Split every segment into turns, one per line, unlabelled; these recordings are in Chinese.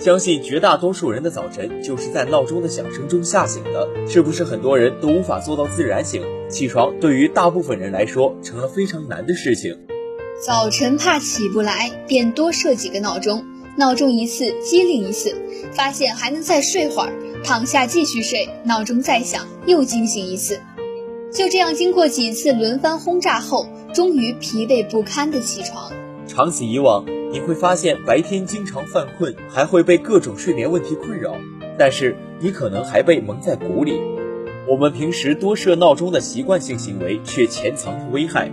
相信绝大多数人的早晨就是在闹钟的响声中吓醒的，是不是很多人都无法做到自然醒？起床对于大部分人来说成了非常难的事情。
早晨怕起不来，便多设几个闹钟，闹钟一次激灵一次，发现还能再睡会儿，躺下继续睡，闹钟再响又惊醒一次，就这样经过几次轮番轰炸后，终于疲惫不堪的起床。
长此以往，你会发现白天经常犯困，还会被各种睡眠问题困扰，但是你可能还被蒙在鼓里。我们平时多设闹钟的习惯性行为，却潜藏着危害。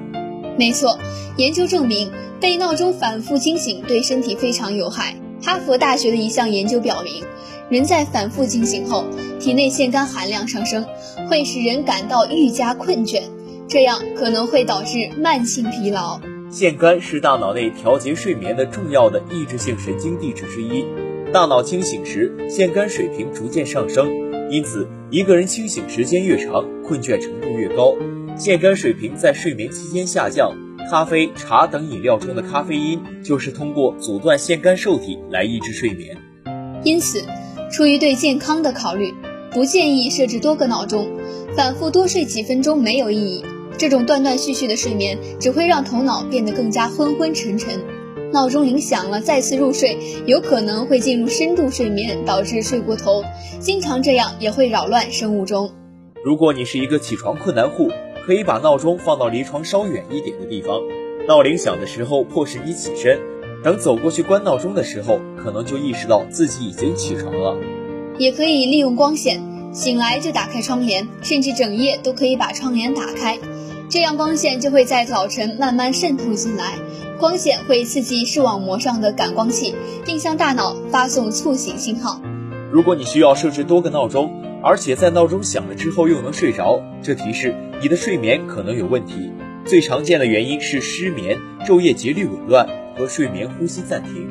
没错，研究证明，被闹钟反复惊醒对身体非常有害。哈佛大学的一项研究表明，人在反复惊醒后，体内腺苷含量上升，会使人感到愈加困倦，这样可能会导致慢性疲劳。
腺苷是大脑内调节睡眠的重要的抑制性神经递质之一。大脑清醒时，腺苷水平逐渐上升，因此一个人清醒时间越长，困倦程度越高。腺苷水平在睡眠期间下降，咖啡、茶等饮料中的咖啡因就是通过阻断腺苷受体来抑制睡眠。
因此，出于对健康的考虑，不建议设置多个闹钟，反复多睡几分钟没有意义。这种断断续续的睡眠只会让头脑变得更加昏昏沉沉。闹钟铃响了，再次入睡，有可能会进入深度睡眠，导致睡过头。经常这样也会扰乱生物钟。
如果你是一个起床困难户，可以把闹钟放到离床稍远一点的地方，闹铃响的时候迫使你起身，等走过去关闹钟的时候，可能就意识到自己已经起床了。
也可以利用光线，醒来就打开窗帘，甚至整夜都可以把窗帘打开，这样光线就会在早晨慢慢渗透进来。光线会刺激视网膜上的感光器，并向大脑发送促醒信号。
如果你需要设置多个闹钟，而且在闹钟响了之后又能睡着，这提示你的睡眠可能有问题。最常见的原因是失眠、昼夜节律紊乱和睡眠呼吸暂停。